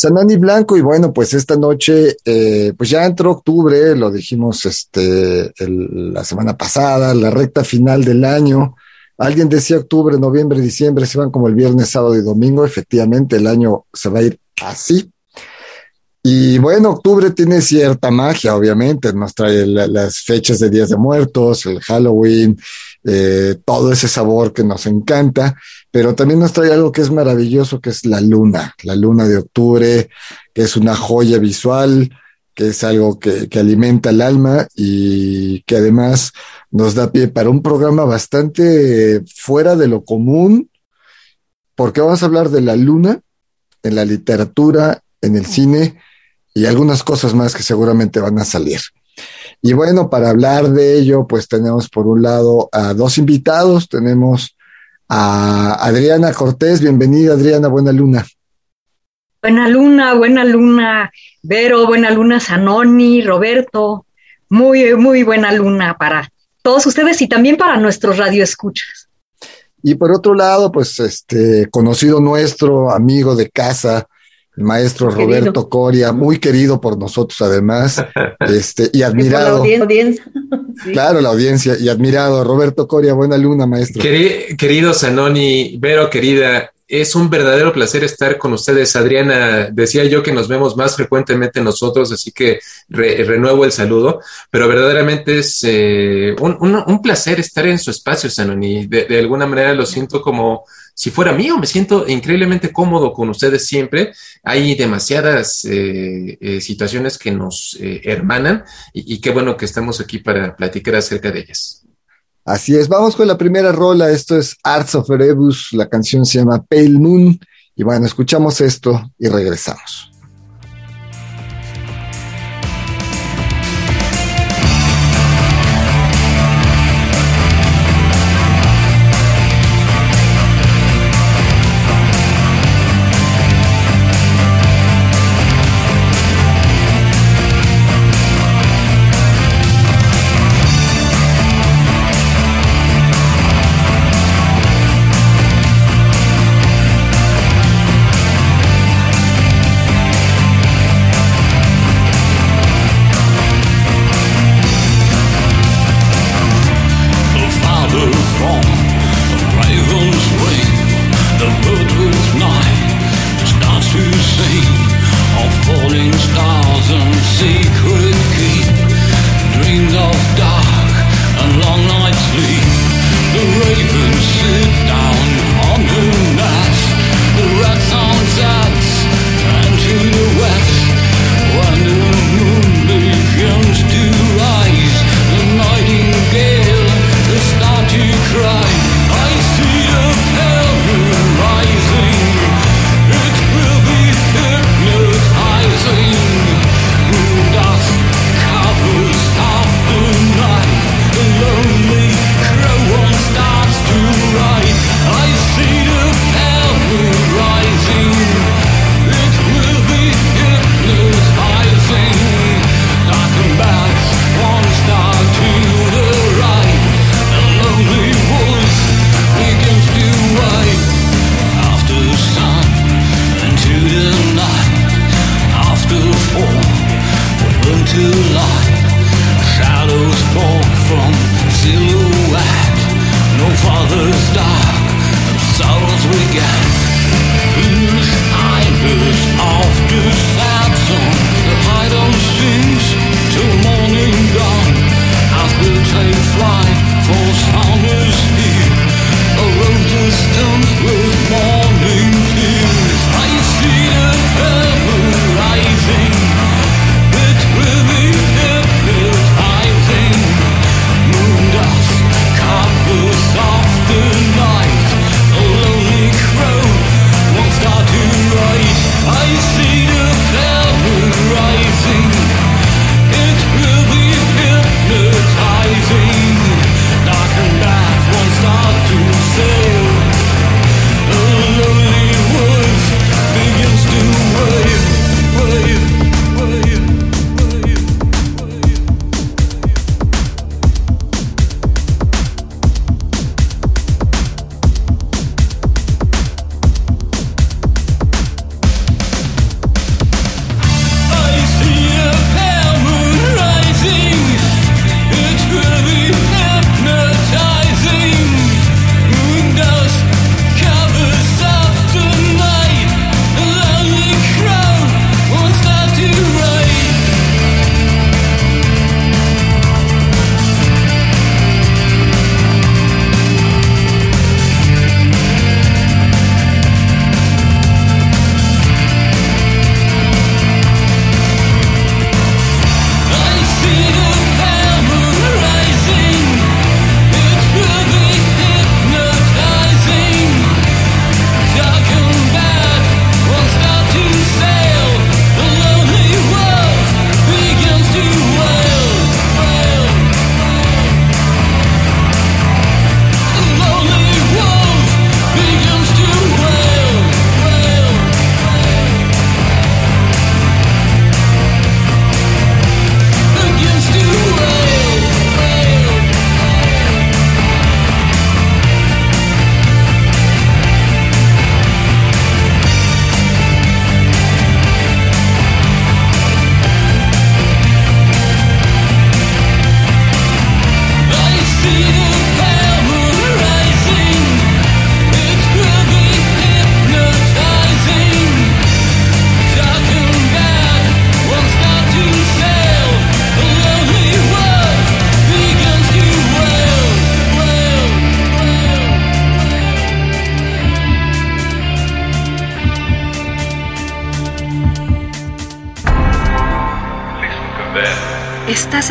Sanani Blanco, y bueno, pues esta noche, eh, pues ya entró octubre, lo dijimos este, la semana pasada, la recta final del año. Alguien decía octubre, noviembre, diciembre, se van como el viernes, sábado y domingo. Efectivamente, el año se va a ir así. Y bueno, octubre tiene cierta magia, obviamente, nos trae las fechas de Días de Muertos, el Halloween, eh, todo ese sabor que nos encanta, pero también nos trae algo que es maravilloso, que es la luna, la luna de octubre, que es una joya visual, que es algo que, que alimenta el alma y que además nos da pie para un programa bastante fuera de lo común, porque vamos a hablar de la luna en la literatura, en el cine y algunas cosas más que seguramente van a salir. Y bueno, para hablar de ello, pues tenemos por un lado a dos invitados. Tenemos a Adriana Cortés. Bienvenida, Adriana. Buena luna. Buena luna, buena luna, Vero, buena luna, Sanoni, Roberto. Muy, muy buena luna para todos ustedes y también para nuestros radioescuchas. Y por otro lado, pues este conocido nuestro, amigo de casa, el maestro Roberto Coria, muy querido por nosotros además, este, y admirado. la audiencia. Claro, la audiencia, y admirado. Roberto Coria, buena luna, maestro. querido Zanoni, Vero, querida, es un verdadero placer estar con ustedes. Adriana, decía yo que nos vemos más frecuentemente nosotros, así que renuevo el saludo, pero verdaderamente es eh, un, placer estar en su espacio, Zanoni. de alguna manera lo siento como si fuera mío, me siento increíblemente cómodo con ustedes siempre. Hay demasiadas eh, eh, situaciones que nos eh, hermanan y, qué bueno que estamos aquí para platicar acerca de ellas. Así es, vamos con la primera rola. Esto es Arts of Erebus, la canción se llama Pale Moon. Y bueno, escuchamos esto y regresamos.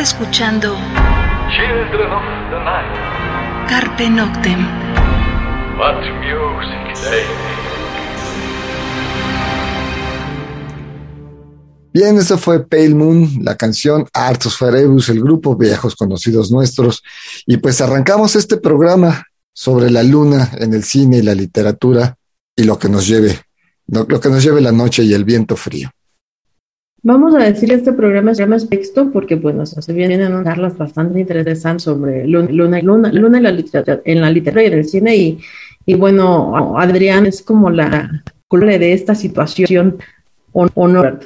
Estás escuchando Children of the Night. Carpe Noctem. What music they Bien, eso fue Pale Moon, la canción Artus Farebus, el grupo Viejos Conocidos Nuestros. Y pues arrancamos este programa sobre la luna en el cine y la literatura y lo que nos lleve, lo, lo que nos lleve la noche y el viento frío. Vamos a decir este programa se llama texto porque bueno, se vienen charlas bastante interesantes sobre luna, luna, luna, luna en, la literatura, en la literatura y en el cine y, y bueno, Adrián es como la culpable de esta situación honor.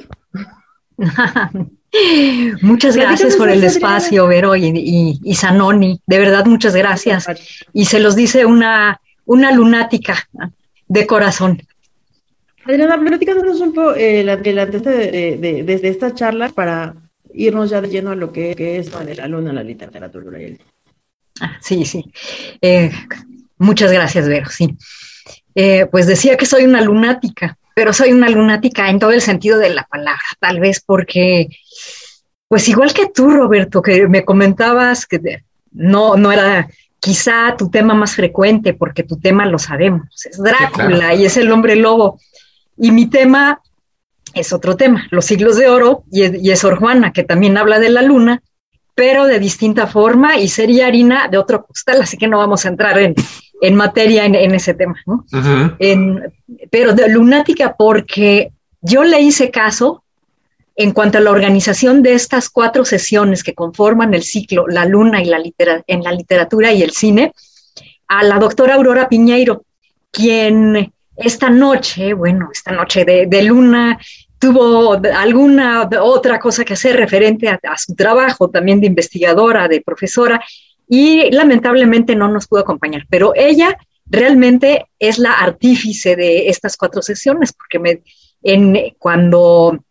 muchas gracias por el espacio, Vero y, y, y, Sanoni. De verdad, muchas gracias. Y se los dice una, una lunática de corazón. Adriana, platícanos un poco eh, el, el antecedente de, de, de, de, esta charla para irnos ya de lleno a lo que, que es de la luna, la literatura. Ah, sí, sí. Eh, muchas gracias, Vero. Sí. Eh, pues decía que soy una lunática, pero soy una lunática en todo el sentido de la palabra, tal vez porque, pues igual que tú, Roberto, que me comentabas que no, no era quizá tu tema más frecuente, porque tu tema lo sabemos, es Drácula sí, claro. y es el hombre lobo. Y mi tema es otro tema, los siglos de oro, y, y es Sor Juana, que también habla de la luna, pero de distinta forma, y sería harina de otro costal, así que no vamos a entrar en, en materia en, en, ese tema, ¿no? Uh -huh. en, pero de lunática porque yo le hice caso en cuanto a la organización de estas cuatro sesiones que conforman el ciclo La Luna y la litera, en la literatura y el cine, a la doctora Aurora Piñeiro, quien esta noche, bueno, esta noche de, luna, tuvo alguna otra cosa que hacer referente a, a, su trabajo también de investigadora, de profesora, y lamentablemente no nos pudo acompañar, pero ella realmente es la artífice de estas cuatro sesiones, porque me, en, cuando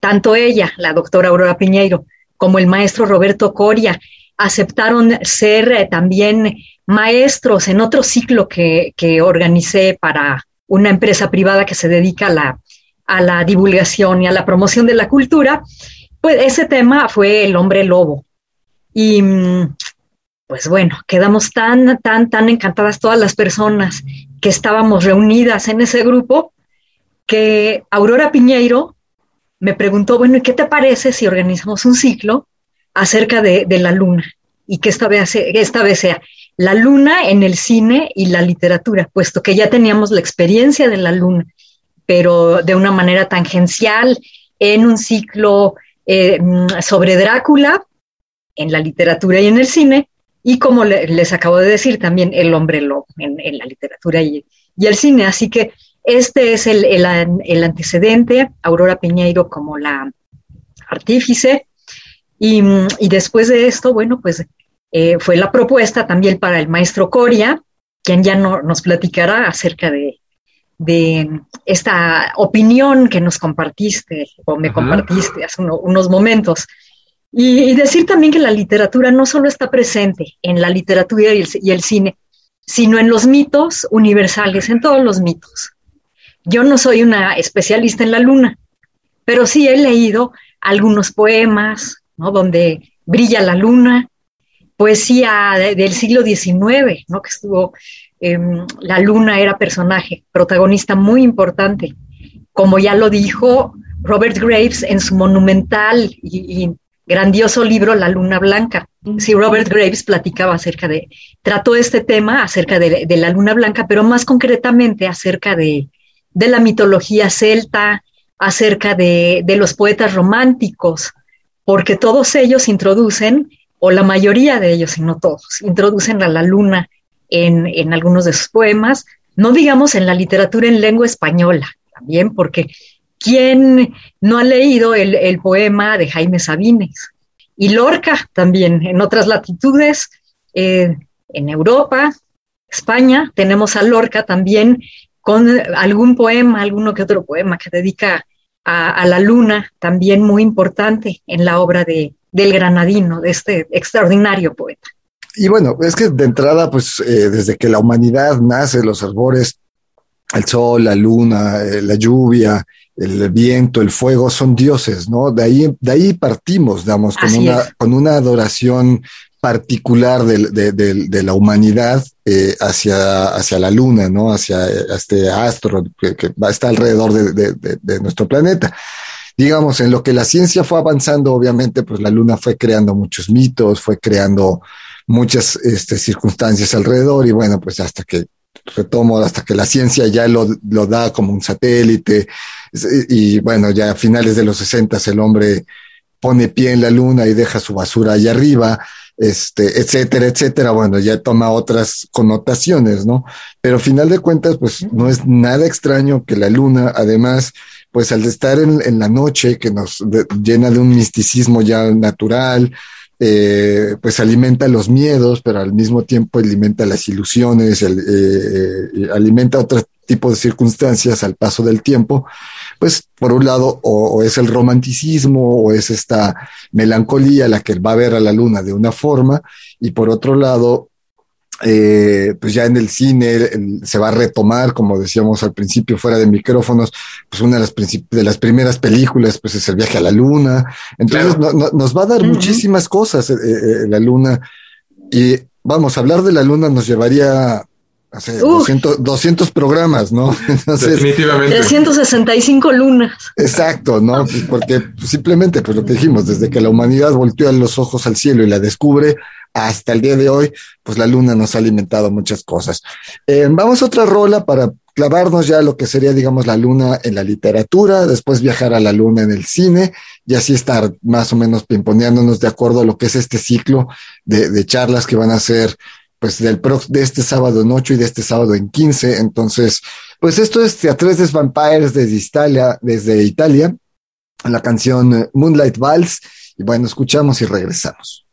tanto ella, la doctora Aurora Piñeiro, como el maestro Roberto Coria aceptaron ser eh, también maestros en otro ciclo que, que, organicé para una empresa privada que se dedica a la, a la divulgación y a la promoción de la cultura, pues ese tema fue el hombre lobo. Y pues bueno, quedamos tan, tan, tan encantadas todas las personas que estábamos reunidas en ese grupo, que Aurora Piñeiro me preguntó, bueno, ¿y qué te parece si organizamos un ciclo acerca de, de la luna? Y que esta vez, esta vez sea la luna en el cine y la literatura, puesto que ya teníamos la experiencia de la luna, pero de una manera tangencial en un ciclo eh, sobre Drácula en la literatura y en el cine, y como le, les acabo de decir, también el hombre lobo en, en la literatura y, y, el cine. Así que este es el, el, el, antecedente, Aurora Piñeiro como la artífice. Y, y después de esto, bueno, pues eh, fue la propuesta también para el maestro Coria, quien ya no, nos platicará acerca de, de, esta opinión que nos compartiste o me -huh. compartiste hace uno, unos momentos. Y, y, decir también que la literatura no solo está presente en la literatura y el, y el, cine, sino en los mitos universales, en todos los mitos. Yo no soy una especialista en la luna, pero sí he leído algunos poemas, ¿no? Donde brilla la luna, poesía de, del siglo XIX, ¿no? Que estuvo, eh, la luna era personaje, protagonista muy importante, como ya lo dijo Robert Graves en su monumental y, y grandioso libro La Luna Blanca. Sí, Robert Graves platicaba acerca de, trató este tema acerca de, de la Luna Blanca, pero más concretamente acerca de, de la mitología celta, acerca de, de, los poetas románticos, porque todos ellos introducen, o la mayoría de ellos, y no todos, introducen a la luna en, en algunos de sus poemas, no digamos en la literatura en lengua española, también porque ¿Quién no ha leído el, el, poema de Jaime Sabines? Y Lorca también, en otras latitudes, eh, en Europa, España, tenemos a Lorca también con algún poema, alguno que otro poema que dedica a, a la luna, también muy importante en la obra de, del granadino, de este extraordinario poeta. Y bueno, es que de entrada, pues eh, desde que la humanidad nace, los arbores, el sol, la luna, eh, la lluvia, el viento, el fuego, son dioses, ¿no? De ahí, de ahí partimos, digamos, con una, con una adoración particular de, la humanidad eh, hacia, la luna. Hacia este astro que, está alrededor de, nuestro planeta. Digamos, en lo que la ciencia fue avanzando, obviamente, pues la luna fue creando muchos mitos, fue creando muchas este, circunstancias alrededor y bueno, pues hasta que retomo, hasta que la ciencia ya lo, da como un satélite y, bueno, ya a finales de los 60 el hombre pone pie en la luna y deja su basura allá arriba, este, etcétera, etcétera. Bueno, ya toma otras connotaciones, ¿no? Pero al final de cuentas, pues no es nada extraño que la luna, además, pues al estar en, en la noche, que nos llena de un misticismo ya natural, eh, pues alimenta los miedos, pero al mismo tiempo alimenta las ilusiones, eh, eh, alimenta otro tipo de circunstancias al paso del tiempo, pues por un lado o, es el romanticismo o es esta melancolía la que va a ver a la luna de una forma y por otro lado eh, pues ya en el cine se va a retomar, como decíamos al principio, fuera de micrófonos, pues una de las, de las primeras películas, pues es el viaje a la luna. Entonces nos va a dar muchísimas cosas eh, eh, la luna. Y vamos, a hablar de la luna nos llevaría hace 200, 200, programas, ¿no? Definitivamente. 365 lunas. Exacto, ¿no? Porque simplemente, pues lo que dijimos, desde que la humanidad volteó los ojos al cielo y la descubre, hasta el día de hoy, pues la luna nos ha alimentado muchas cosas. Eh, vamos a otra rola para clavarnos ya lo que sería, digamos, la luna en la literatura, después viajar a la luna en el cine y así estar más o menos pimponeándonos de acuerdo a lo que es este ciclo de, charlas que van a ser pues del de este sábado en 8 y de este sábado en 15. Entonces, pues esto es Teatres Vampires desde Italia, desde Italia, la canción Moonlight Vals. Y bueno, escuchamos y regresamos.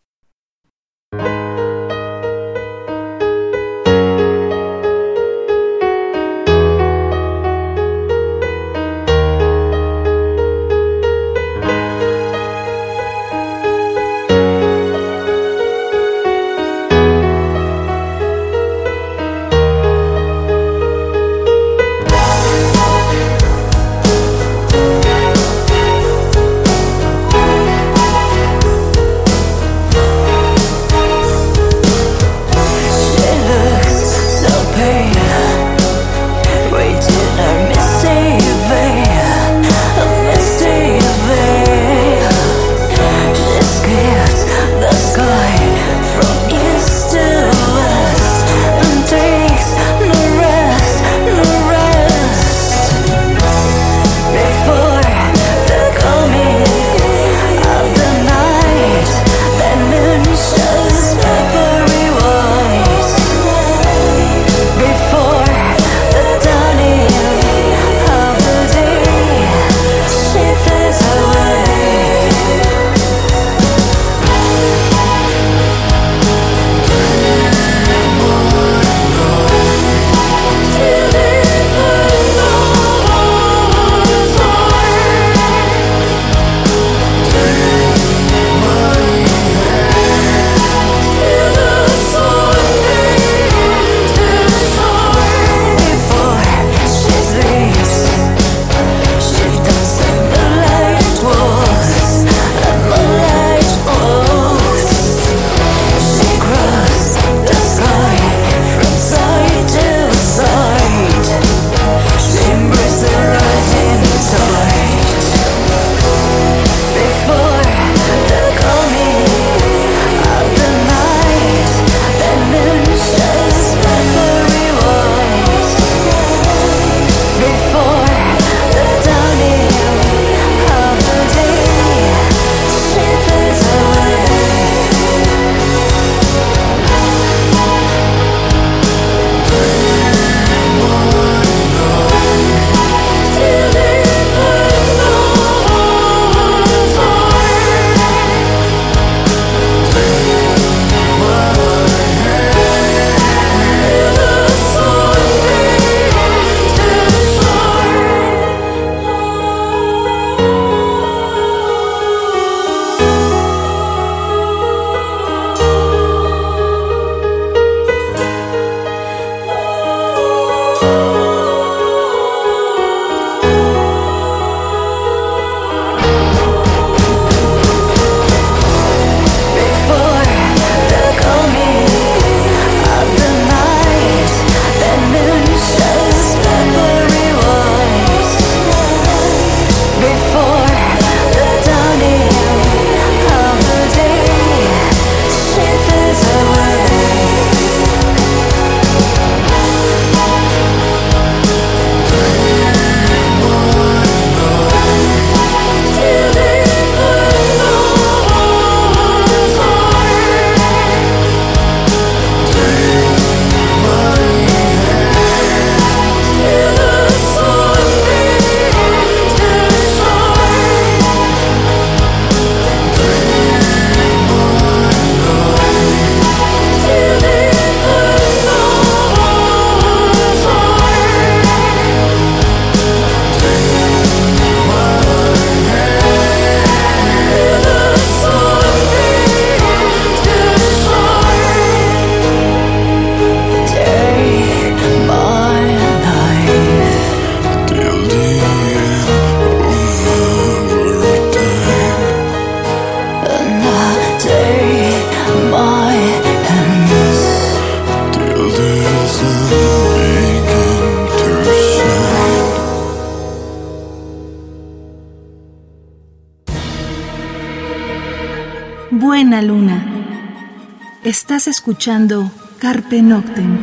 Escuchando Carpe Noctem.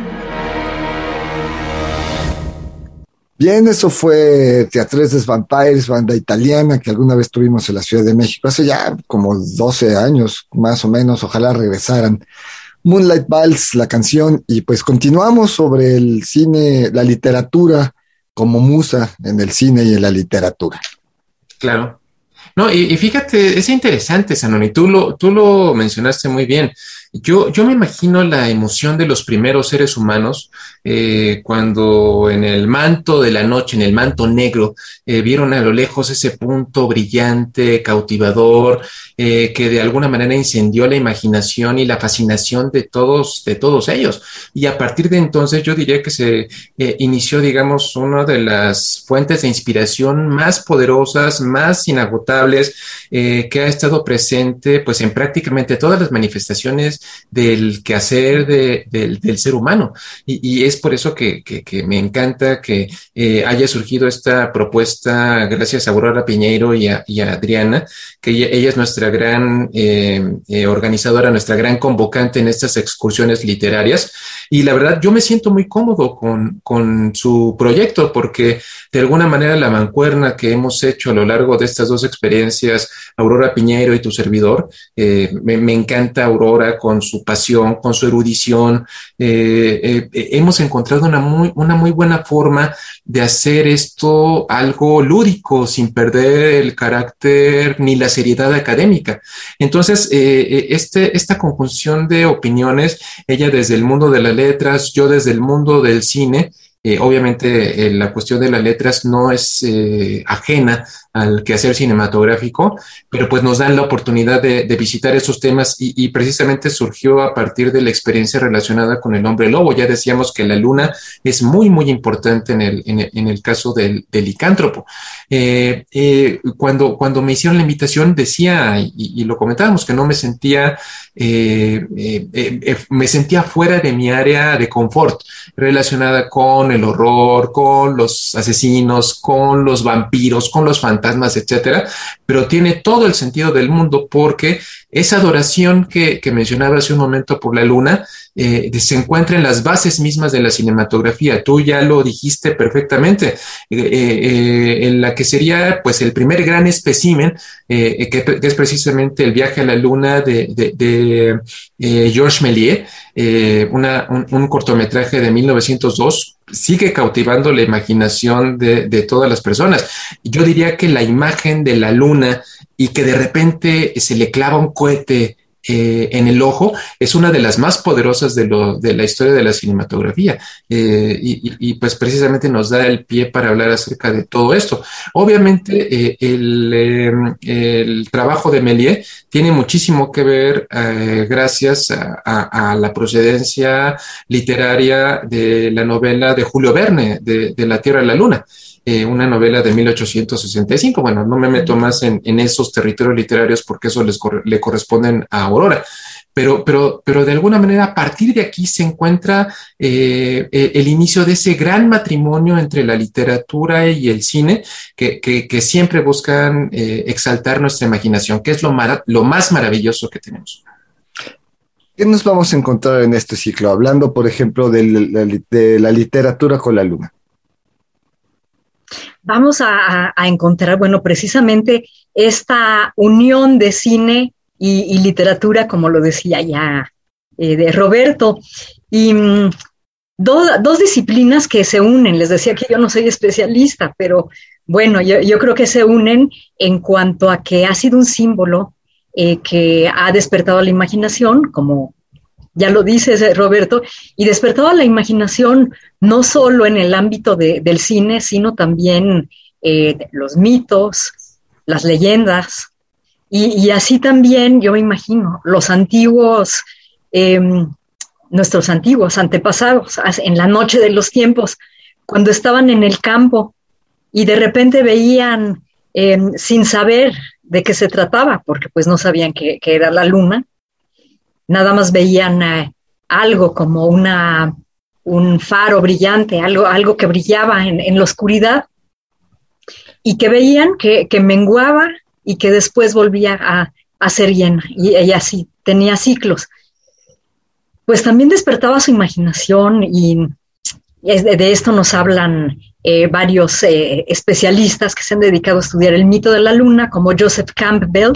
Bien, eso fue Teatres Vampires, banda italiana que alguna vez tuvimos en la Ciudad de México, hace ya como 12 años, más o menos, ojalá regresaran. Moonlight Vals, la canción, y pues continuamos sobre el cine, la literatura como musa en el cine y en la literatura. Claro. No, y, y fíjate, es interesante, Sanoni, tú lo, tú lo mencionaste muy bien. Yo, yo me imagino la emoción de los primeros seres humanos eh, cuando en el manto de la noche, en el manto negro, eh, vieron a lo lejos ese punto brillante, cautivador, eh, que de alguna manera incendió la imaginación y la fascinación de todos, de todos ellos. Y a partir de entonces yo diría que se inició, digamos, una de las fuentes de inspiración más poderosas, más inagotables, que ha estado presente pues en prácticamente todas las manifestaciones del quehacer de, del ser humano. Y, es por eso que, me encanta que eh, haya surgido esta propuesta gracias a Aurora Piñeiro y a, Adriana, que ella, es nuestra gran eh, eh, organizadora, nuestra gran convocante en estas excursiones literarias. Y la verdad, yo me siento muy cómodo con, con su proyecto porque de alguna manera la mancuerna que hemos hecho a lo largo de estas dos experiencias, Aurora Piñeiro y tu servidor, me, me encanta Aurora con su pasión, con su erudición. Eh, eh, eh, hemos encontrado una muy, una muy buena forma de hacer esto algo lúdico, sin perder el carácter ni la seriedad académica. Entonces, este, esta conjunción de opiniones, ella desde el mundo de las letras, yo desde el mundo del cine, obviamente la cuestión de las letras no es ajena al quehacer cinematográfico, pero pues nos dan la oportunidad de, visitar esos temas y, precisamente surgió a partir de la experiencia relacionada con el hombre lobo. Ya decíamos que la luna es muy, muy importante en el, en el, caso del, licántropo. Eh, eh, cuando, cuando me hicieron la invitación decía, y, lo comentábamos, que no me sentía, eh, me sentía fuera de mi área de confort relacionada con el horror, con los asesinos, con los vampiros, con los fantasmas etcétera, pero tiene todo el sentido del mundo porque esa adoración que, mencionaba hace un momento por la luna eh, se encuentra en las bases mismas de la cinematografía. Tú ya lo dijiste perfectamente, eh, eh, en la que sería pues el primer gran espécimen, que, es precisamente el viaje a la luna de, Georges Méliès, un, cortometraje de 1902 sigue cautivando la imaginación de, todas las personas. Yo diría que la imagen de la luna y que de repente se le clava un cohete eh, en el ojo es una de las más poderosas de, lo, de la historia de la cinematografía eh, y, pues precisamente nos da el pie para hablar acerca de todo esto. Obviamente eh, el, el, trabajo de Méliès tiene muchísimo que ver gracias a, la procedencia literaria de la novela de Julio Verne, de, de La Tierra y la Luna. Eh, una novela de 1865. Bueno, no me meto más en, esos territorios literarios porque eso les le corresponden a Aurora. Pero, pero, pero de alguna manera a partir de aquí se encuentra eh, eh, el inicio de ese gran matrimonio entre la literatura y el cine que, que, siempre buscan exaltar nuestra imaginación, que es lo, lo más maravilloso que tenemos. ¿Qué nos vamos a encontrar en este ciclo? Hablando, por ejemplo, de la literatura con la luna vamos a, encontrar, bueno, precisamente esta unión de cine y, literatura, como lo decía ya eh, de Roberto, y mm, dos disciplinas que se unen. Les decía que yo no soy especialista, pero bueno, yo, creo que se unen en cuanto a que ha sido un símbolo eh, que ha despertado la imaginación, como ya lo dice Roberto, y despertaba la imaginación no solo en el ámbito del cine, sino también eh, los mitos, las leyendas, y, así también yo me imagino los antiguos, em, nuestros antiguos antepasados, en la noche de los tiempos, cuando estaban en el campo y de repente veían, em, sin saber de qué se trataba, porque pues no sabían que era la luna, nada más veían eh, algo como una, un faro brillante, algo, algo que brillaba en, la oscuridad y que veían que, menguaba y que después volvía a, a ser llena y ella sí tenía ciclos. Pues también despertaba su imaginación y de esto nos hablan eh, varios eh, especialistas que se han dedicado a estudiar el mito de la luna, como Joseph Campbell,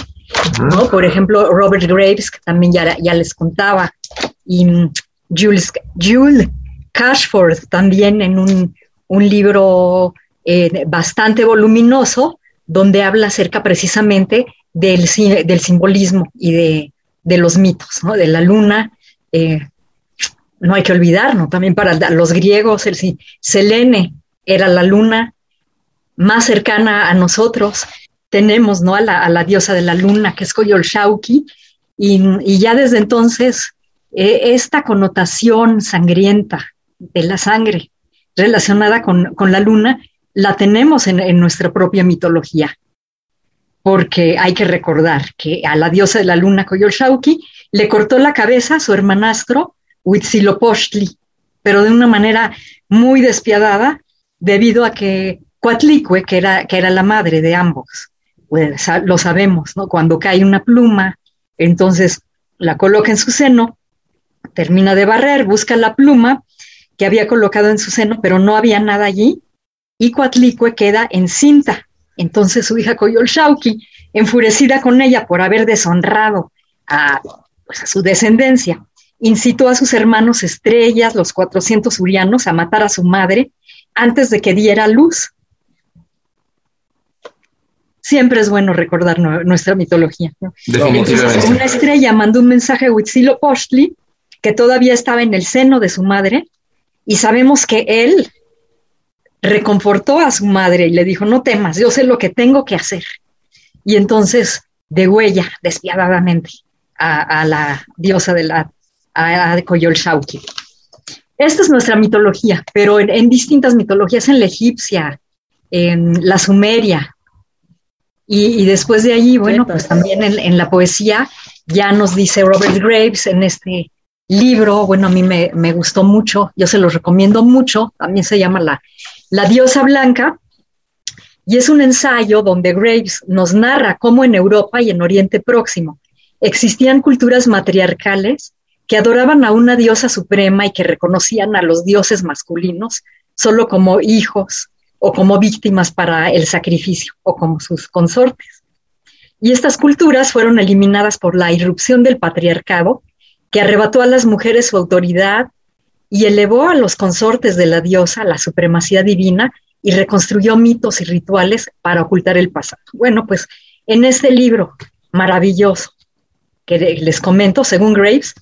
¿no? por ejemplo, Robert Graves, que también ya, ya les contaba, y mm, Jules, Jules Cashford también en un, un libro eh, bastante voluminoso, donde habla acerca precisamente del, del simbolismo y de, de, los mitos, ¿no? de la luna. Eh, no hay que olvidarnos, también para los griegos, el Selene era la luna más cercana a nosotros. Tenemos ¿no? a, la, a la diosa de la luna, que es Coyolxauhqui, y, ya desde entonces eh, esta connotación sangrienta de la sangre relacionada con, con la luna la tenemos en, en, nuestra propia mitología, porque hay que recordar que a la diosa de la luna Coyolxauhqui le cortó la cabeza a su hermanastro Huitzilopochtli, pero de una manera muy despiadada, debido a que Coatlicue, que era, que era la madre de ambos, pues, lo sabemos, ¿no? Cuando cae una pluma, entonces la coloca en su seno, termina de barrer, busca la pluma que había colocado en su seno, pero no había nada allí, y Coatlicue queda encinta. Entonces su hija Coyolxauhqui, enfurecida con ella por haber deshonrado a, pues, a su descendencia, incitó a sus hermanos estrellas, los 400 urianos, a matar a su madre antes de que diera luz. Siempre es bueno recordar nuestra mitología. Definitivamente. una estrella mandó un mensaje a Huitzilopochtli, que todavía estaba en el seno de su madre, y sabemos que él reconfortó a su madre y le dijo, no temas, yo sé lo que tengo que hacer. Y entonces, de huella, despiadadamente, a, a la diosa de la a, a Coyolxauhqui. Esta es nuestra mitología, pero en, en, distintas mitologías, en la egipcia, en la sumeria, y, y después de allí, bueno, pues también en, en, la poesía, ya nos dice Robert Graves en este libro, bueno, a mí me, me gustó mucho, yo se lo recomiendo mucho, también se llama La, la diosa blanca, y es un ensayo donde Graves nos narra cómo en Europa y en Oriente Próximo existían culturas matriarcales que adoraban a una diosa suprema y que reconocían a los dioses masculinos solo como hijos o como víctimas para el sacrificio o como sus consortes. Y estas culturas fueron eliminadas por la irrupción del patriarcado, que arrebató a las mujeres su autoridad y elevó a los consortes de la diosa la supremacía divina y reconstruyó mitos y rituales para ocultar el pasado. Bueno, pues en este libro maravilloso que les comento, según Graves,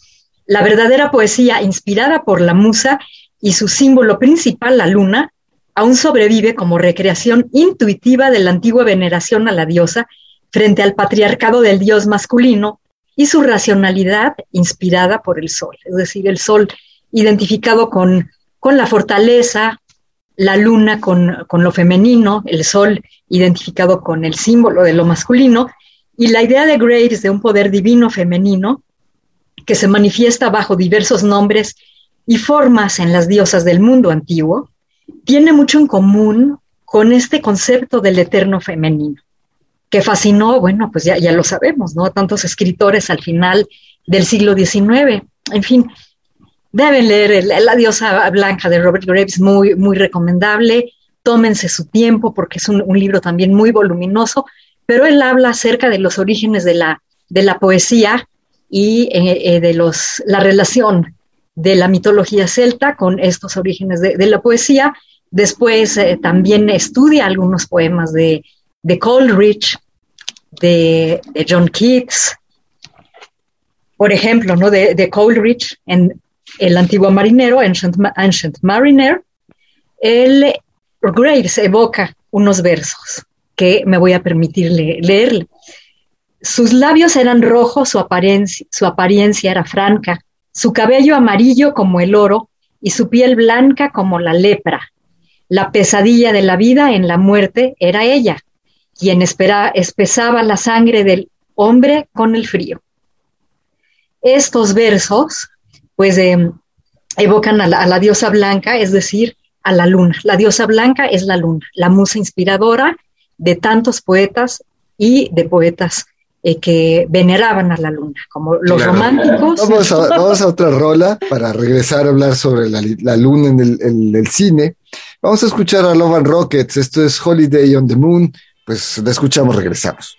la verdadera poesía, inspirada por la musa y su símbolo principal, la luna, aún sobrevive como recreación intuitiva de la antigua veneración a la diosa frente al patriarcado del dios masculino y su racionalidad inspirada por el sol, es decir, el sol identificado con, con la fortaleza, la luna con, con lo femenino, el sol identificado con el símbolo de lo masculino, y la idea de Graves de un poder divino femenino que se manifiesta bajo diversos nombres y formas en las diosas del mundo antiguo, tiene mucho en común con este concepto del eterno femenino, que fascinó, bueno, pues ya, ya lo sabemos, ¿no? Tantos escritores al final del siglo XIX. En fin, deben leer el, La diosa blanca de Robert Graves, muy, muy recomendable. Tómense su tiempo porque es un, un libro también muy voluminoso, pero él habla acerca de los orígenes de la, de la poesía y eh, eh, de los, la relación de la mitología celta con estos orígenes de, la poesía. Después eh, también estudia algunos poemas de, de Coleridge, de, de, John Keats, por ejemplo, ¿no? de, de Coleridge en El antiguo marinero, Ancient, Ancient Mariner, el Graves evoca unos versos que me voy a permitir le leerle. Sus labios eran rojos, su su apariencia era franca, su cabello amarillo como el oro y su piel blanca como la lepra. La pesadilla de la vida en la muerte era ella, quien espesaba la sangre del hombre con el frío. Estos versos, pues, eh, evocan a la diosa blanca, es decir, a la luna. La diosa blanca es la luna, la musa inspiradora de tantos poetas y de poetas eh, que veneraban a la luna, como los románticos. Vamos a, otra rola para regresar a hablar sobre la, luna en el, cine. Vamos a escuchar a Love and Rockets, esto es Holiday on the Moon, pues la escuchamos, regresamos.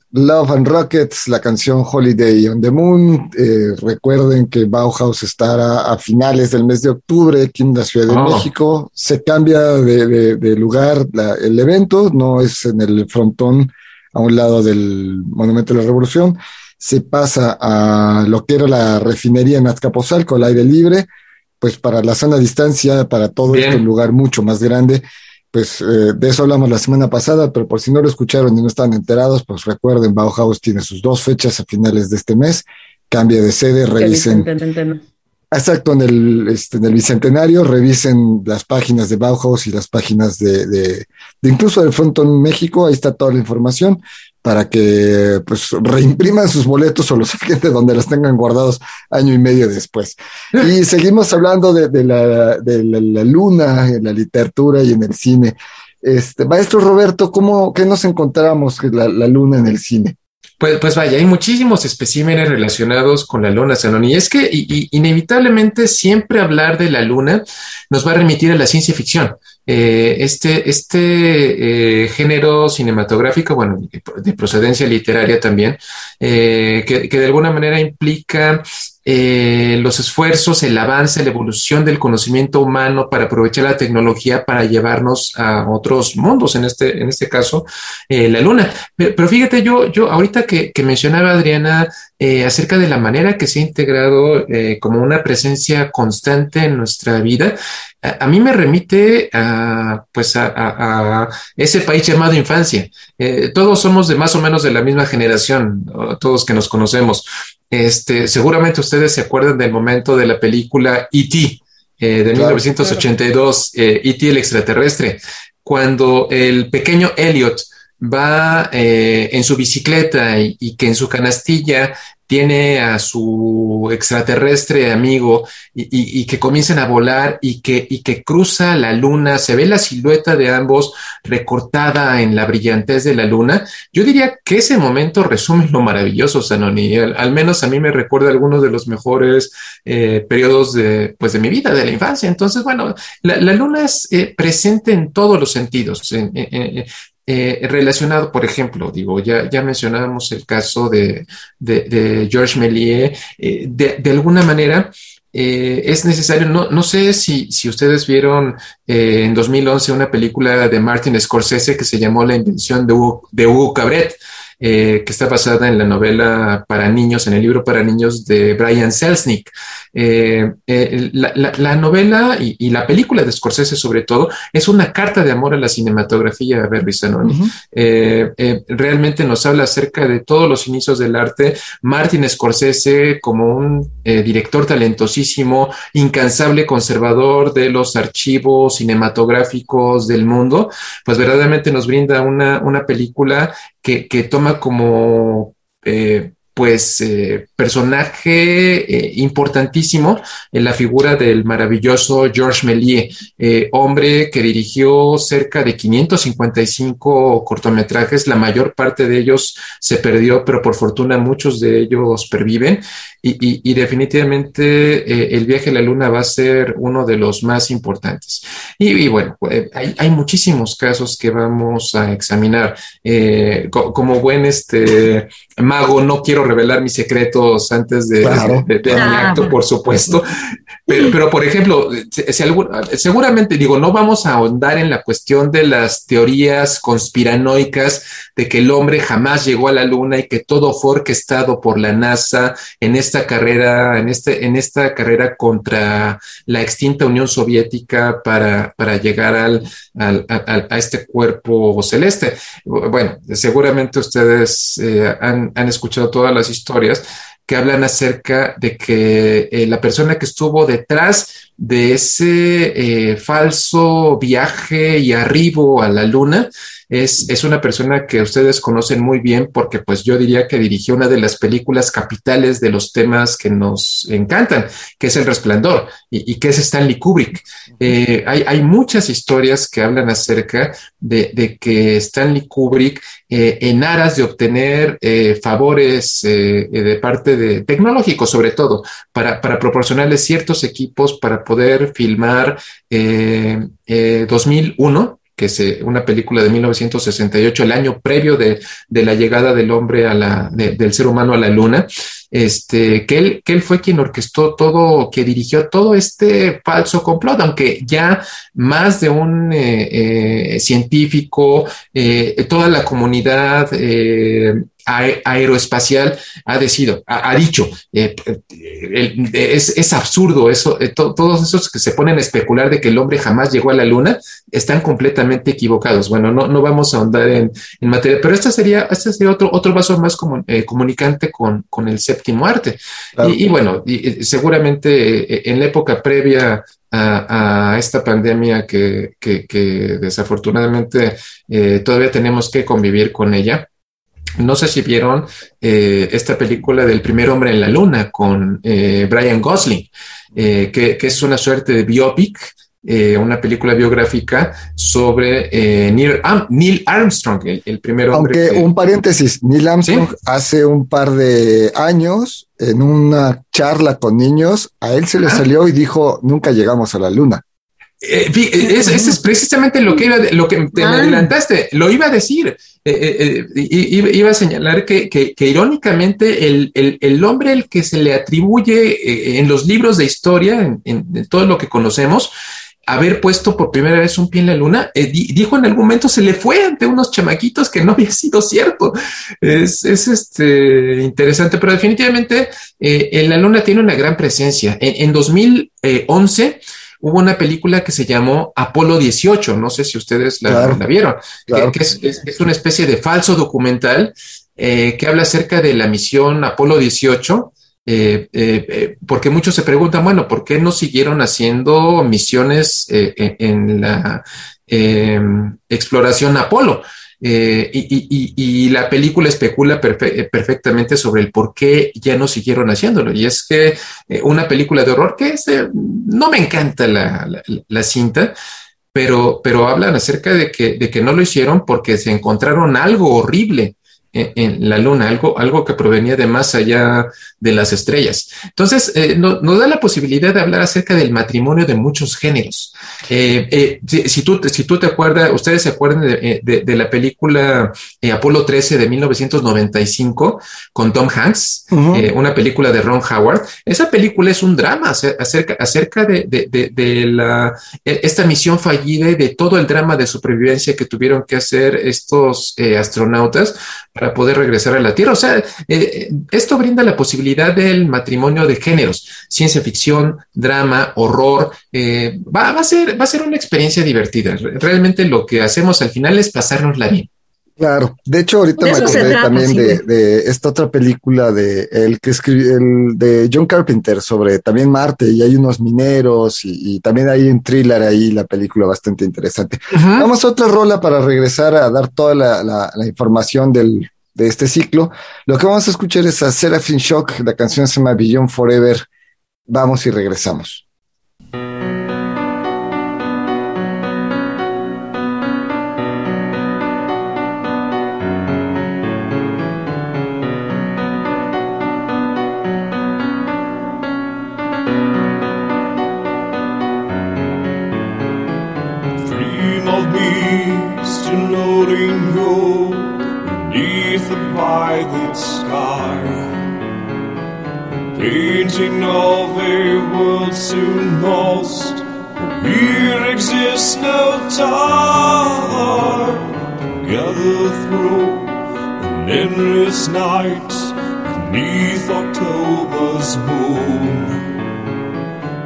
Love and Rockets, la canción Holiday on the Moon. Eh, recuerden que Bauhaus estará a finales del mes de octubre aquí en la Ciudad de Oh. México. Se cambia de, de- de lugar la- el evento, no es en el frontón a un lado del Monumento de la Revolución. Se pasa a lo que era la refinería en Azcapotzalco, al aire libre, pues para la sana distancia, para todo Bien. esto, un lugar mucho más grande. Pues eh, de eso hablamos la semana pasada, pero por si no lo escucharon y no están enterados, pues recuerden, Bauhaus tiene sus dos fechas a finales de este mes, cambia de sede, revisen, exacto, en el, este, en el Bicentenario, revisen las páginas de Bauhaus y las páginas de, de, de incluso del Frontón México, ahí está toda la información para que pues reimpriman sus boletos o los saquen de donde los tengan guardados año y medio después. Y seguimos hablando de, de la, de la, la luna en la literatura y en el cine. Este, maestro Roberto, ¿cómo, qué nos encontramos la, la luna en el cine? Pues, pues vaya, hay muchísimos especímenes relacionados con la luna, Sanón. Y es que y inevitablemente siempre hablar de la luna nos va a remitir a la ciencia ficción. Eh, este este eh, género cinematográfico, bueno, de procedencia literaria también, eh, que, que de alguna manera implica eh, los esfuerzos, el avance, la evolución del conocimiento humano para aprovechar la tecnología para llevarnos a otros mundos, en este, en este caso, eh, la luna. Pero, fíjate, yo, yo ahorita que, que mencionaba Adriana eh, acerca de la manera que se ha integrado eh, como una presencia constante en nuestra vida, a, a mí me remite a, pues a, a- a ese país llamado infancia. Eh, todos somos de más o menos de la misma generación, todos que nos conocemos. Este, seguramente ustedes se acuerdan del momento de la película E.T. eh, de Claro. 1982, eh, E.T. el extraterrestre, cuando el pequeño Elliot va eh, en su bicicleta y, y que en su canastilla tiene a su extraterrestre amigo y, que comienzan a volar y que, y que cruza la luna, se ve la silueta de ambos recortada en la brillantez de la luna. Yo diría que ese momento resume lo maravilloso, Sanoni. Al, al menos a mí me recuerda algunos de los mejores eh, periodos de, pues, de mi vida, de la infancia. Entonces, bueno, la, luna es eh, presente en todos los sentidos. En- en- en- eh, relacionado, por ejemplo, digo, ya, ya mencionábamos el caso de, de, de Georges Méliès, eh, de, alguna manera eh, es necesario, no, no sé si, si ustedes vieron eh, en 2011 una película de Martin Scorsese que se llamó La invención de Hugo, de Hugo Cabret, eh, que está basada en la novela para niños, en el libro para niños de Brian Selznick. Eh, eh, la, la- la novela y, y la película de Scorsese sobre todo es una carta de amor a la cinematografía, Berry Zanoni. Eh, realmente nos habla acerca de todos los inicios del arte. Martin Scorsese como un director talentosísimo, incansable conservador de los archivos cinematográficos del mundo, pues verdaderamente nos brinda una, una película que, que toma como... eh, pues eh, personaje eh, importantísimo en la figura del maravilloso Georges Méliès, eh, hombre que dirigió cerca de 555 cortometrajes, la mayor parte de ellos se perdió, pero por fortuna muchos de ellos perviven y, definitivamente el viaje a la luna va a ser uno de los más importantes. Y, y bueno, hay, hay muchísimos casos que vamos a examinar. Co- como buen este mago, no quiero revelar mis secretos antes de, Claro. de- de mi acto, por supuesto. Pero, pero, por ejemplo, si- si algún- seguramente digo, no vamos a ahondar en la cuestión de las teorías conspiranoicas de que el hombre jamás llegó a la luna y que todo fue orquestado por la NASA en esta carrera, en este, en esta carrera contra la extinta Unión Soviética para, para llegar al, al- al- a este cuerpo celeste. Bueno, seguramente ustedes eh, han, han escuchado las historias que hablan acerca de que eh, la persona que estuvo detrás de ese eh, falso viaje y arribo a la luna es, es, una persona que ustedes conocen muy bien porque pues yo diría que dirigió una de las películas capitales de los temas que nos encantan, que es El Resplandor y, y que es Stanley Kubrick. Eh, hay, hay, muchas historias que hablan acerca de, de que Stanley Kubrick, eh, en aras de obtener eh, favores de parte de tecnológicos sobre todo, para, para proporcionarles ciertos equipos para poder filmar 2001, una película de 1968, el año previo de, de la llegada del hombre a la, de, del ser humano a la luna, este, que él, que él fue quien orquestó todo, que dirigió todo este falso complot, aunque ya más de un eh, eh, científico, eh, toda la comunidad aeroespacial ha, decido, ha, dicho, es, es, absurdo eso, to, todos esos que se ponen a especular de que el hombre jamás llegó a la luna están completamente equivocados. Bueno, no, no vamos a ahondar en, en materia, pero sería, este sería otro, otro vaso más comunicante con, con, el séptimo arte. Claro. Y, y, bueno, y, seguramente en la época previa a, a, esta pandemia que, que, que desafortunadamente eh, todavía tenemos que convivir con ella. No sé si vieron eh, esta película del primer hombre en la luna con eh, Brian Gosling, eh, que, que, es una suerte de biopic, eh, una película biográfica sobre Neil, Am Neil, Armstrong, el, el primer hombre. Aunque que... un paréntesis, Neil Armstrong ¿Sí? hace un par de años, en una charla con niños, a él se le ah. salió y dijo, nunca llegamos a la luna. Eh, es, es, es, precisamente lo que, iba, lo que te ah. adelantaste, lo iba a decir. Eh, eh, iba a señalar que, que, que irónicamente el, el, el, hombre el que se le atribuye en los libros de historia, en, en, todo lo que conocemos, haber puesto por primera vez un pie en la luna, eh, dijo en algún momento se le fue ante unos chamaquitos que no había sido cierto. Es, es este, interesante, pero definitivamente eh, en la luna tiene una gran presencia. En, en 2011 hubo una película que se llamó Apolo 18, no sé si ustedes la, claro, la vieron, claro. que, que es, es, es, una especie de falso documental eh, que habla acerca de la misión Apolo 18. Eh, eh, porque muchos se preguntan, bueno, ¿por qué no siguieron haciendo misiones en, en, la em, exploración Apolo? Eh, y, la película especula perfe perfectamente sobre el por qué ya no siguieron haciéndolo. Y es que eh, una película de horror que eh, no me encanta la, la, la, cinta, pero, pero hablan acerca de que, de que no lo hicieron porque se encontraron algo horrible en, en, la luna, algo, algo que provenía de más allá de las estrellas. Entonces, eh, no, nos da la posibilidad de hablar acerca del matrimonio de muchos géneros. Eh, eh, si, si, tú, si tú te acuerdas, ustedes se acuerdan de, eh, de, de la película eh, Apolo 13 de 1995 con Tom Hanks, uh -huh. una película de Ron Howard. Esa película es un drama acerca, acerca de, de la, esta misión fallida y de todo el drama de supervivencia que tuvieron que hacer estos astronautas para poder regresar a la Tierra. O sea, eh, esto brinda la posibilidad del matrimonio de géneros, ciencia ficción, drama, horror. Eh, va, va, a ser, va a ser una experiencia divertida. Realmente lo que hacemos al final es pasárnosla bien. Claro, de hecho ahorita de me acordé trata, también sí. de, de, esta otra película de el que escribió el de John Carpenter sobre también Marte y hay unos mineros y, y también hay un thriller ahí la película bastante interesante. Uh -huh. Vamos a otra rola para regresar a dar toda la, la, la, información del, de este ciclo. Lo que vamos a escuchar es a Seraphim Shock, la canción se llama Beyond Forever. Vamos y regresamos. Painting of a world soon lost. Here exists no time. Gather through an endless night beneath October's moon.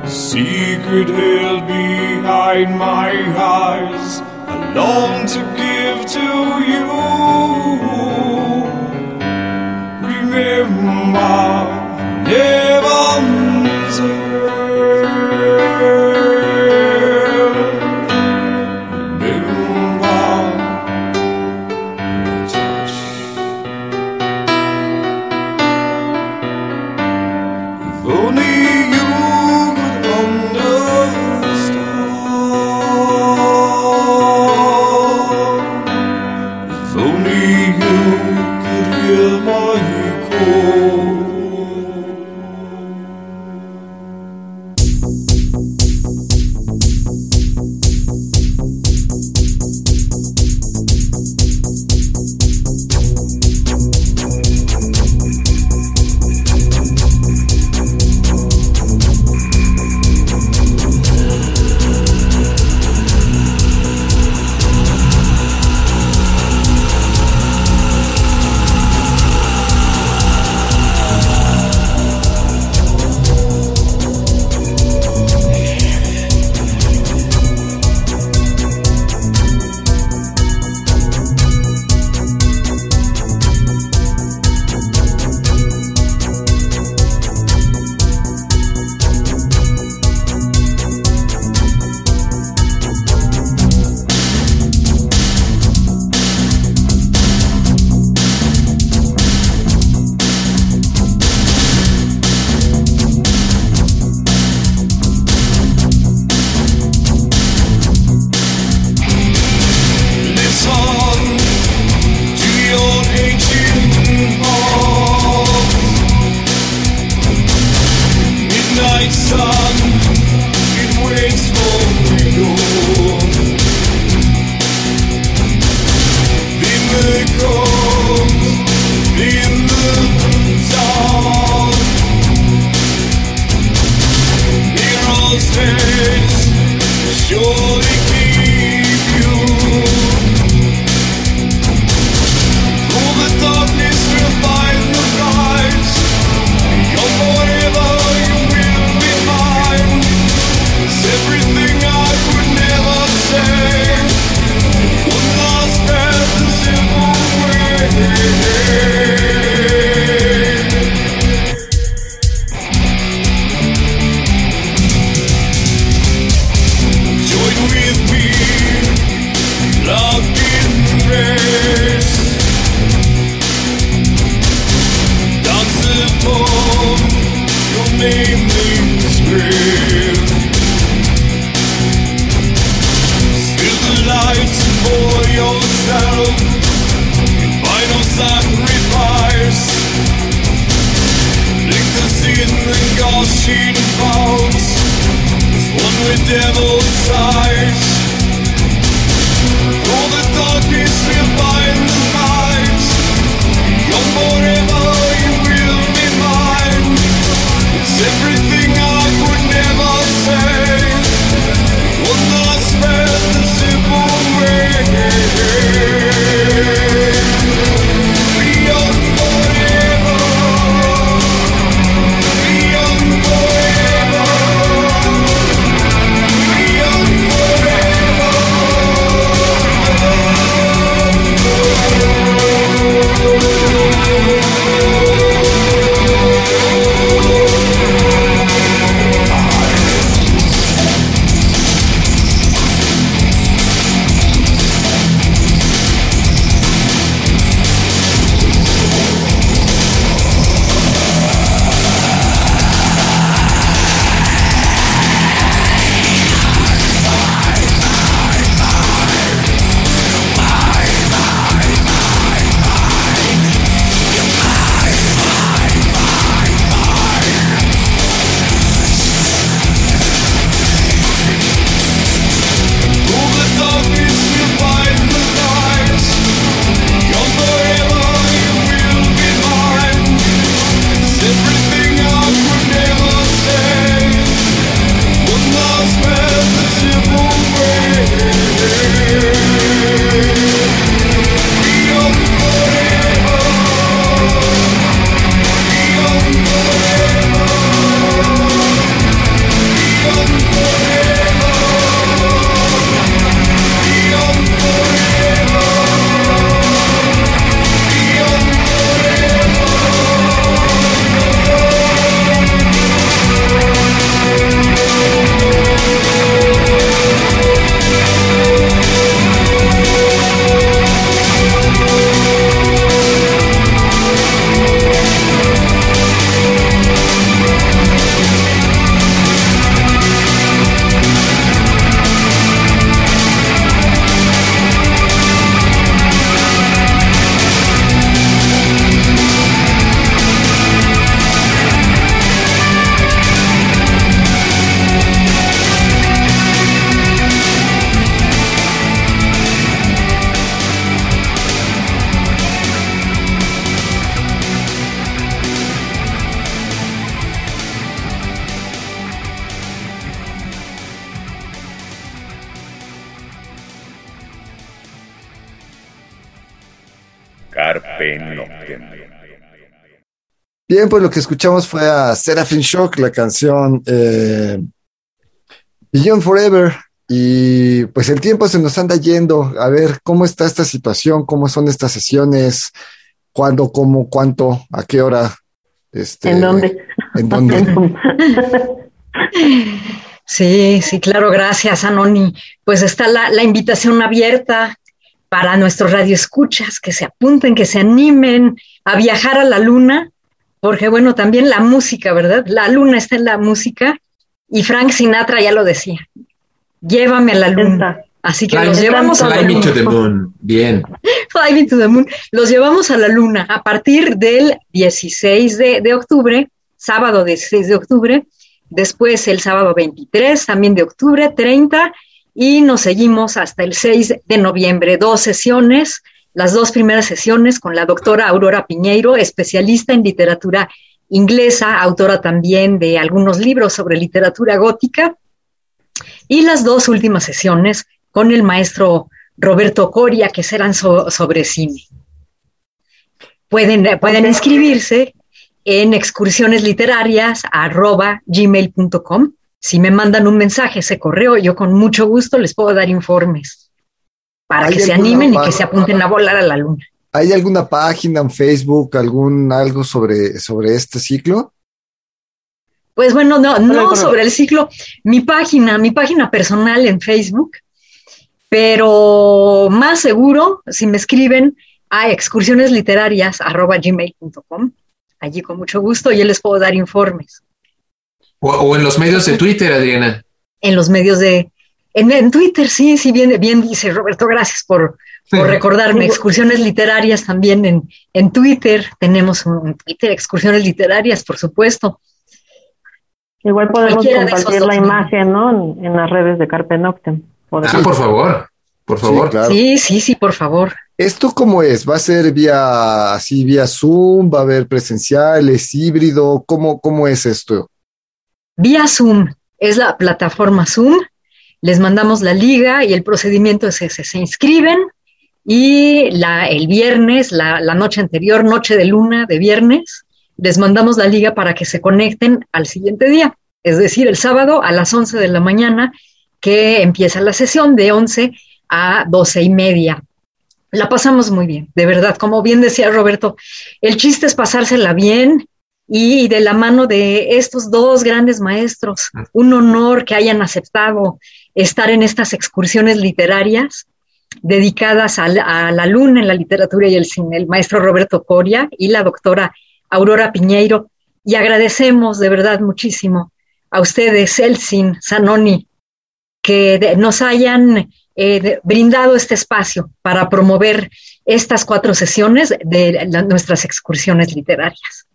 A secret held behind my eyes. I long to give to you Yeah. those days. Sure Bien, pues lo que escuchamos fue a Seraphim Shock, la canción eh, Beyond Forever. Y pues el tiempo se nos anda yendo. A ver, ¿cómo está esta situación? ¿Cómo son estas sesiones? ¿Cuándo, cómo, cuánto, a qué hora? Este, ¿En dónde? ¿En dónde? Sí, sí, claro, gracias, Anoni. Pues está la, la invitación abierta para nuestros radioescuchas, que se apunten, que se animen a viajar a la luna porque bueno, también la música, ¿verdad? La luna está en la música y Frank Sinatra ya lo decía, llévame a la luna. Así que los llevamos a la luna. to the moon. Bien. Fly me to the moon. Los llevamos a la luna a partir del 16 de, de octubre, sábado 16 de octubre, después el sábado 23, también de octubre, 30, y nos seguimos hasta el 6 de noviembre, dos sesiones las dos primeras sesiones con la doctora Aurora Piñeiro, especialista en literatura inglesa, autora también de algunos libros sobre literatura gótica, y las dos últimas sesiones con el maestro Roberto Coria, que serán sobre cine. Pueden, pueden inscribirse en excursionesliterarias.gmail.com. Si me mandan un mensaje, ese correo, yo con mucho gusto les puedo dar informes para que se animen y que se apunten a volar a la luna. ¿Hay alguna página en Facebook, algún algo sobre, sobre este ciclo? Pues bueno, no, no sobre el ciclo. Mi página, mi página personal en Facebook, pero más seguro si me escriben a excursionesliterarias.gmail.com. Allí con mucho gusto yo les puedo dar informes. O en los medios de Twitter, Adriana. En los medios de, en, Twitter, sí, sí, bien, bien dice Roberto, gracias por, recordarme. Excursiones literarias también en, en Twitter. Tenemos un Twitter, excursiones literarias, por supuesto. Igual podemos compartir la imagen, ¿no? En, las redes de Carpe Noctem. Ah, por favor, por favor. Sí, sí, sí, por favor. ¿Esto cómo es? ¿Va a ser vía así, vía Zoom? ¿Va a haber presencial? ¿Es híbrido? ¿Cómo, cómo es esto? Vía Zoom. Es la plataforma Zoom. Les mandamos la liga y el procedimiento es ese. Se inscriben y la, el viernes, la, la noche anterior, noche de luna de viernes, les mandamos la liga para que se conecten al siguiente día. Es decir, el sábado a las 11 de la mañana que empieza la sesión de 11 a 12 y media la pasamos muy bien, de verdad, como bien decía Roberto, el chiste es pasársela bien y de la mano de estos dos grandes maestros, un honor que hayan aceptado estar en estas excursiones literarias dedicadas a la, luna en la literatura y el cine, el maestro Roberto Coria y la doctora Aurora Piñeiro. Y agradecemos de verdad muchísimo a ustedes, Elsin, Zanoni, que nos hayan eh, brindado este espacio para promover estas cuatro sesiones de nuestras excursiones literarias.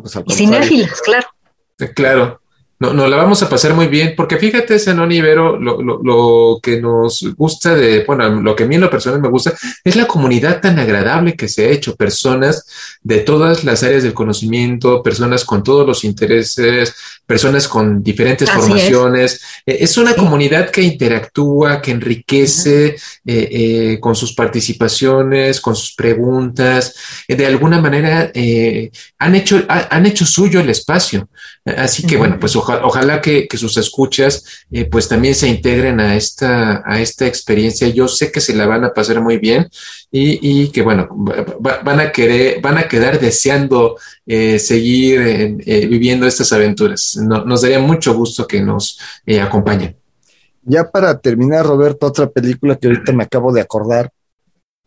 Pues, y cinéfilas, claro. Claro no, nos la vamos a pasar muy bien, porque fíjate, Sanoni Ibero, lo, lo, que nos gusta de, bueno, lo que a mí en lo personal me gusta, es la comunidad tan agradable que se ha hecho, personas de todas las áreas del conocimiento, personas con todos los intereses, personas con diferentes formaciones. Eh, es. una comunidad que interactúa, que enriquece eh, eh, con sus participaciones, con sus preguntas. de alguna manera han, hecho, han hecho suyo el espacio. Así que, bueno, pues ojalá ojalá que, sus escuchas eh, pues también se integren a esta, a esta experiencia. Yo sé que se la van a pasar muy bien y, que bueno, van a querer, van a quedar deseando eh, seguir eh, viviendo estas aventuras. nos daría mucho gusto que nos acompañen. Ya para terminar, Roberto, otra película que ahorita me acabo de acordar,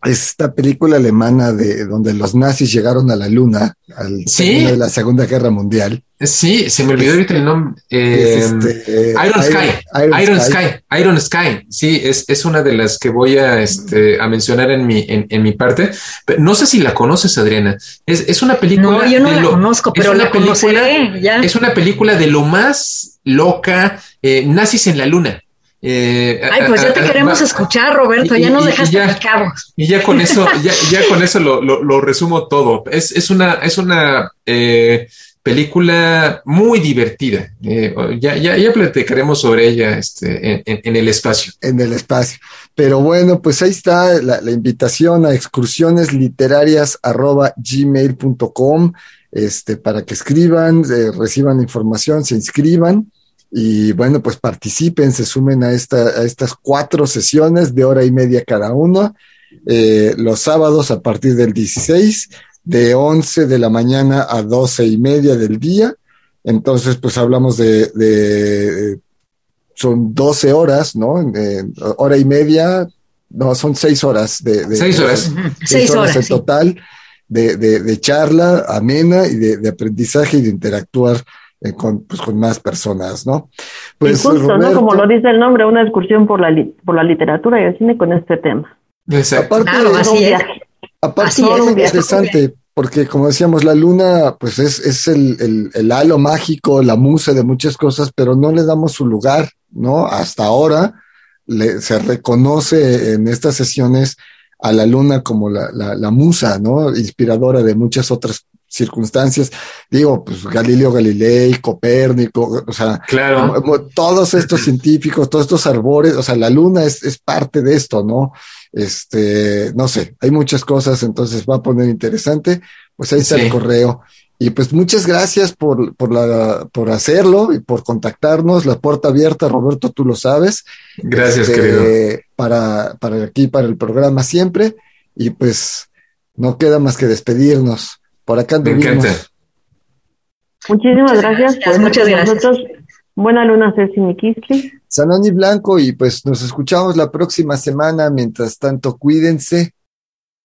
esta película alemana de donde los nazis llegaron a la luna al final de la Segunda Guerra Mundial. Sí, se me olvidó ahorita el nombre. Este, eh, Iron, Sky. Iron, Sky. Iron Sky. Sí, es, es, una de las que voy a, este, a mencionar en mi, en, mi parte. no sé si la conoces, Adriana. Es, es una película. No, yo no la conozco, pero la conoceré. Ya. Es una película de lo más loca, eh, nazis en la luna. Eh, Ay, pues ya te queremos escuchar, Roberto, ya nos dejaste ya, Y ya con eso, ya, ya con eso lo, lo, resumo todo. Es, es una, es una eh, película muy divertida. Eh, ya, ya, ya platicaremos sobre ella este, en, el espacio. En el espacio. Pero bueno, pues ahí está la, invitación a excursiones literarias arroba gmail.com este, para que escriban, reciban información, se inscriban y bueno, pues participen, se sumen a, esta, a estas cuatro sesiones de hora y media cada uno, eh, los sábados a partir del 16, de 11 de la mañana a 12 y media del día. Entonces, pues hablamos de, de son 12 horas, ¿no? hora y media, no, son 6 horas de... de seis horas. 6 horas, en total de, de, charla amena y de, aprendizaje y de interactuar eh, con, pues, con más personas, ¿no? Pues, y justo, ¿no? Como lo dice el nombre, una excursión por la, por la literatura y el cine con este tema. Aparte, así es. aparte es, interesante, porque como decíamos, la luna, pues es, es el, el, el, halo mágico, la musa de muchas cosas, pero no le damos su lugar, ¿no? Hasta ahora le, se reconoce en estas sesiones a la luna como la, la, la musa, ¿no? Inspiradora de muchas otras circunstancias. Digo, pues Galileo Galilei, Copérnico, o sea, claro. todos estos científicos, todos estos arbores, o sea, la luna es, es parte de esto, ¿no? Este, no sé, hay muchas cosas, entonces va a poner interesante. Pues ahí está el correo. Y pues muchas gracias por, por, la, por hacerlo y por contactarnos. La puerta abierta, Roberto, tú lo sabes. Gracias, este, querido. Para, para aquí, para el programa siempre. Y pues no queda más que despedirnos. Por acá Me encanta. Muchísimas gracias. Por muchas gracias. Nosotros. Buena luna, Ceci Mikisli. Sanoni Blanco, y pues nos escuchamos la próxima semana. Mientras tanto, cuídense,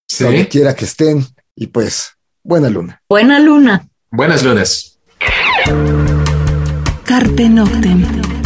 ¿Sí? donde quiera que estén, y pues, buena luna. Buena luna. Buenas lunas. Carpe Noctem.